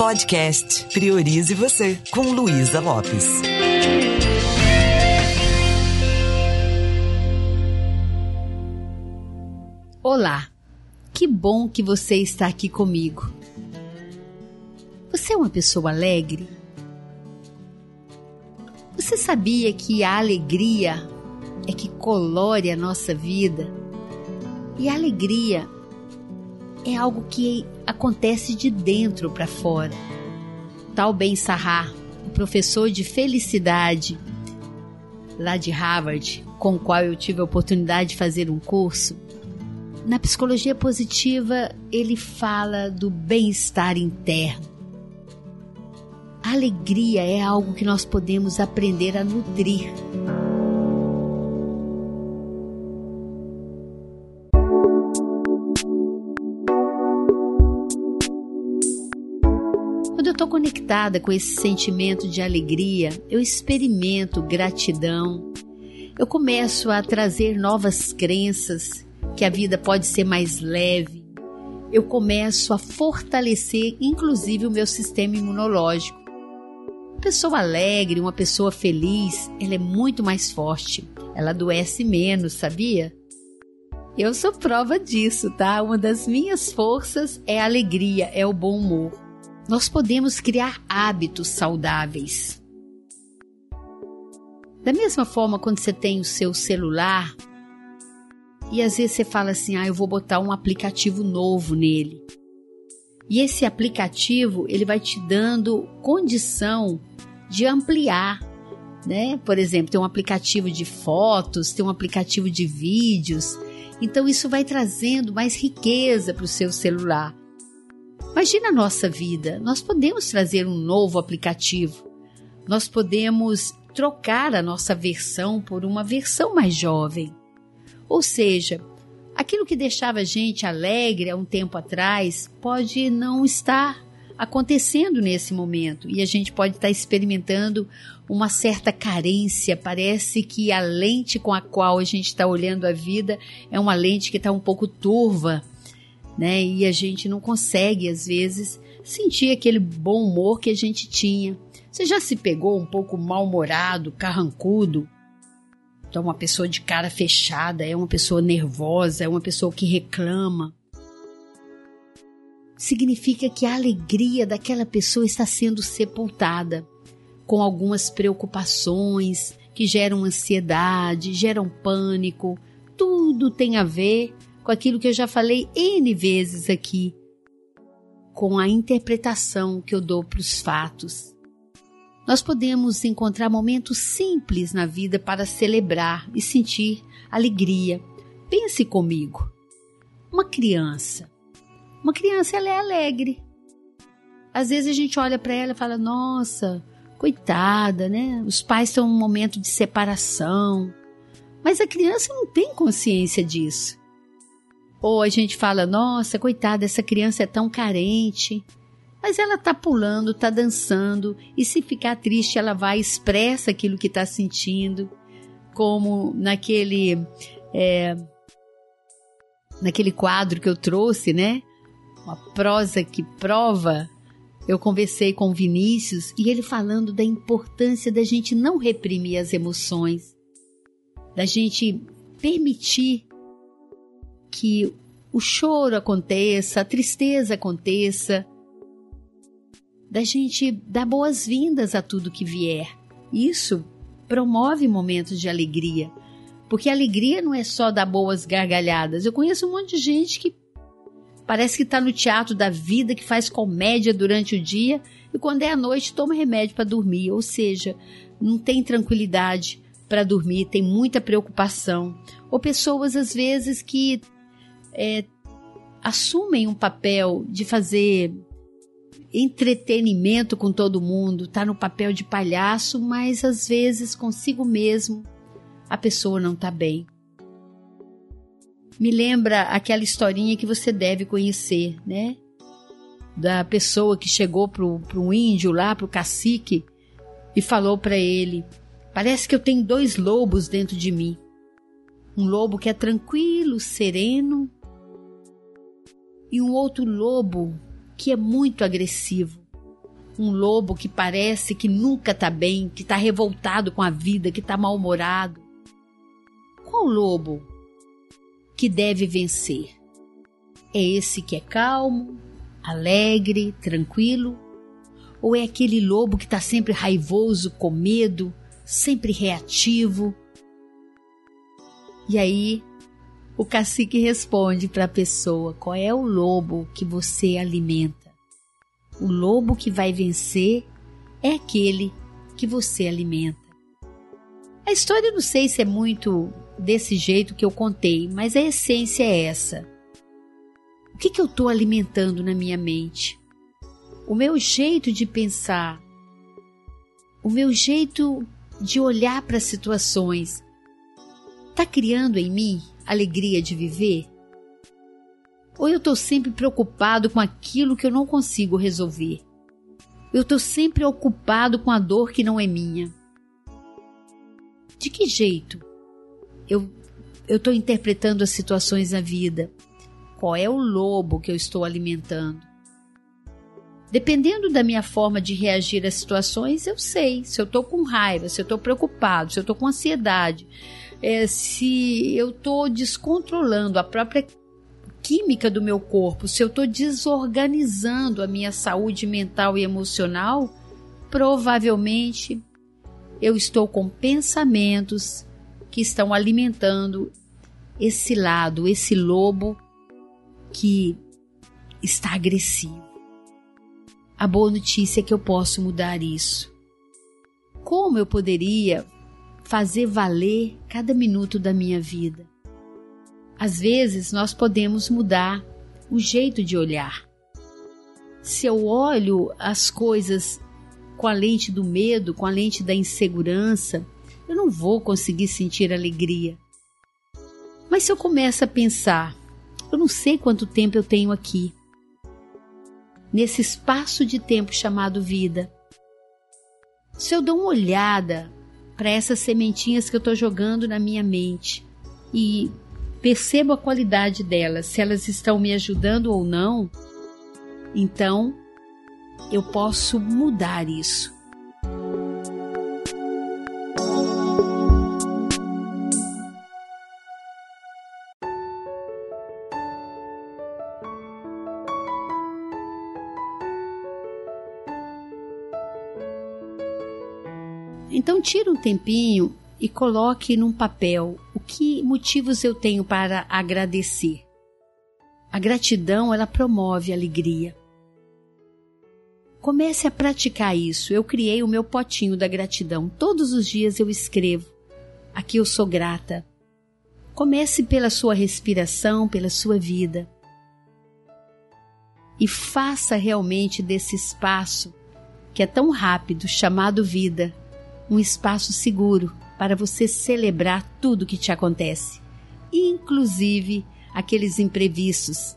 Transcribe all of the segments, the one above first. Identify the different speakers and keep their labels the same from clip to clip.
Speaker 1: Podcast Priorize Você, com Luísa Lopes.
Speaker 2: Olá, que bom que você está aqui comigo. Você é uma pessoa alegre? Você sabia que a alegria é que colore a nossa vida? E a alegria é algo que acontece de dentro para fora. Tal Ben Sahar, o professor de felicidade lá de Harvard, com o qual eu tive a oportunidade de fazer um curso, na psicologia positiva ele fala do bem-estar interno. A alegria é algo que nós podemos aprender a nutrir. Conectada com esse sentimento de alegria, eu experimento gratidão. Eu começo a trazer novas crenças, que a vida pode ser mais leve. Eu começo a fortalecer, inclusive, o meu sistema imunológico. Uma pessoa alegre, uma pessoa feliz, ela é muito mais forte. Ela adoece menos, sabia? Eu sou prova disso, tá? Uma das minhas forças é a alegria, é o bom humor nós podemos criar hábitos saudáveis. Da mesma forma, quando você tem o seu celular e às vezes você fala assim: "Ah, eu vou botar um aplicativo novo nele". E esse aplicativo, ele vai te dando condição de ampliar, né? Por exemplo, tem um aplicativo de fotos, tem um aplicativo de vídeos. Então isso vai trazendo mais riqueza para o seu celular. Imagina a nossa vida. Nós podemos trazer um novo aplicativo. Nós podemos trocar a nossa versão por uma versão mais jovem. Ou seja, aquilo que deixava a gente alegre há um tempo atrás pode não estar acontecendo nesse momento e a gente pode estar experimentando uma certa carência. Parece que a lente com a qual a gente está olhando a vida é uma lente que está um pouco turva né? E a gente não consegue, às vezes, sentir aquele bom humor que a gente tinha. Você já se pegou um pouco mal-humorado, carrancudo? Então, uma pessoa de cara fechada é uma pessoa nervosa, é uma pessoa que reclama. Significa que a alegria daquela pessoa está sendo sepultada com algumas preocupações que geram ansiedade, geram pânico. Tudo tem a ver com aquilo que eu já falei N vezes aqui, com a interpretação que eu dou para os fatos. Nós podemos encontrar momentos simples na vida para celebrar e sentir alegria. Pense comigo. Uma criança. Uma criança ela é alegre. Às vezes a gente olha para ela e fala: "Nossa, coitada, né? Os pais estão um momento de separação". Mas a criança não tem consciência disso. Ou a gente fala, nossa, coitada, essa criança é tão carente. Mas ela tá pulando, tá dançando, e se ficar triste, ela vai expressa aquilo que está sentindo, como naquele é, naquele quadro que eu trouxe, né? Uma prosa que prova. Eu conversei com o Vinícius e ele falando da importância da gente não reprimir as emoções, da gente permitir que o choro aconteça, a tristeza aconteça, da gente dar boas-vindas a tudo que vier. Isso promove momentos de alegria, porque a alegria não é só dar boas gargalhadas. Eu conheço um monte de gente que parece que está no teatro da vida, que faz comédia durante o dia e quando é à noite toma remédio para dormir, ou seja, não tem tranquilidade para dormir, tem muita preocupação. Ou pessoas às vezes que é, assumem um papel de fazer entretenimento com todo mundo, tá no papel de palhaço, mas às vezes consigo mesmo a pessoa não tá bem. Me lembra aquela historinha que você deve conhecer, né? Da pessoa que chegou pro, pro índio lá, pro cacique, e falou para ele: Parece que eu tenho dois lobos dentro de mim. Um lobo que é tranquilo, sereno, e um outro lobo que é muito agressivo. um lobo que parece que nunca está bem, que está revoltado com a vida, que está mal-humorado? Qual lobo que deve vencer? É esse que é calmo, alegre, tranquilo? Ou é aquele lobo que está sempre raivoso, com medo, sempre reativo? E aí, o cacique responde para a pessoa: qual é o lobo que você alimenta? O lobo que vai vencer é aquele que você alimenta. A história eu não sei se é muito desse jeito que eu contei, mas a essência é essa. O que, que eu estou alimentando na minha mente? O meu jeito de pensar, o meu jeito de olhar para as situações, está criando em mim alegria de viver? Ou eu estou sempre preocupado com aquilo que eu não consigo resolver? Eu estou sempre ocupado com a dor que não é minha. De que jeito eu estou interpretando as situações da vida? Qual é o lobo que eu estou alimentando? Dependendo da minha forma de reagir às situações, eu sei se eu estou com raiva, se eu estou preocupado, se eu estou com ansiedade, é, se eu estou descontrolando a própria química do meu corpo, se eu estou desorganizando a minha saúde mental e emocional, provavelmente eu estou com pensamentos que estão alimentando esse lado, esse lobo que está agressivo. A boa notícia é que eu posso mudar isso. Como eu poderia fazer valer cada minuto da minha vida? Às vezes nós podemos mudar o jeito de olhar. Se eu olho as coisas com a lente do medo, com a lente da insegurança, eu não vou conseguir sentir alegria. Mas se eu começo a pensar, eu não sei quanto tempo eu tenho aqui, nesse espaço de tempo chamado vida. Se eu dou uma olhada para essas sementinhas que eu estou jogando na minha mente e percebo a qualidade delas, se elas estão me ajudando ou não, então eu posso mudar isso. Então tira um tempinho e coloque num papel o que motivos eu tenho para agradecer. A gratidão, ela promove a alegria. Comece a praticar isso. Eu criei o meu potinho da gratidão. Todos os dias eu escrevo. Aqui eu sou grata. Comece pela sua respiração, pela sua vida. E faça realmente desse espaço, que é tão rápido, chamado vida, um espaço seguro para você celebrar tudo que te acontece, inclusive aqueles imprevistos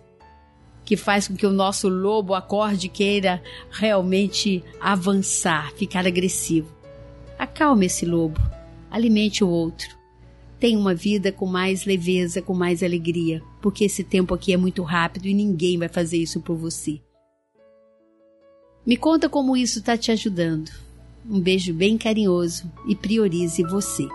Speaker 2: que faz com que o nosso lobo acorde queira realmente avançar, ficar agressivo. Acalme esse lobo, alimente o outro. Tenha uma vida com mais leveza, com mais alegria, porque esse tempo aqui é muito rápido e ninguém vai fazer isso por você. Me conta como isso está te ajudando. Um beijo bem carinhoso e priorize você.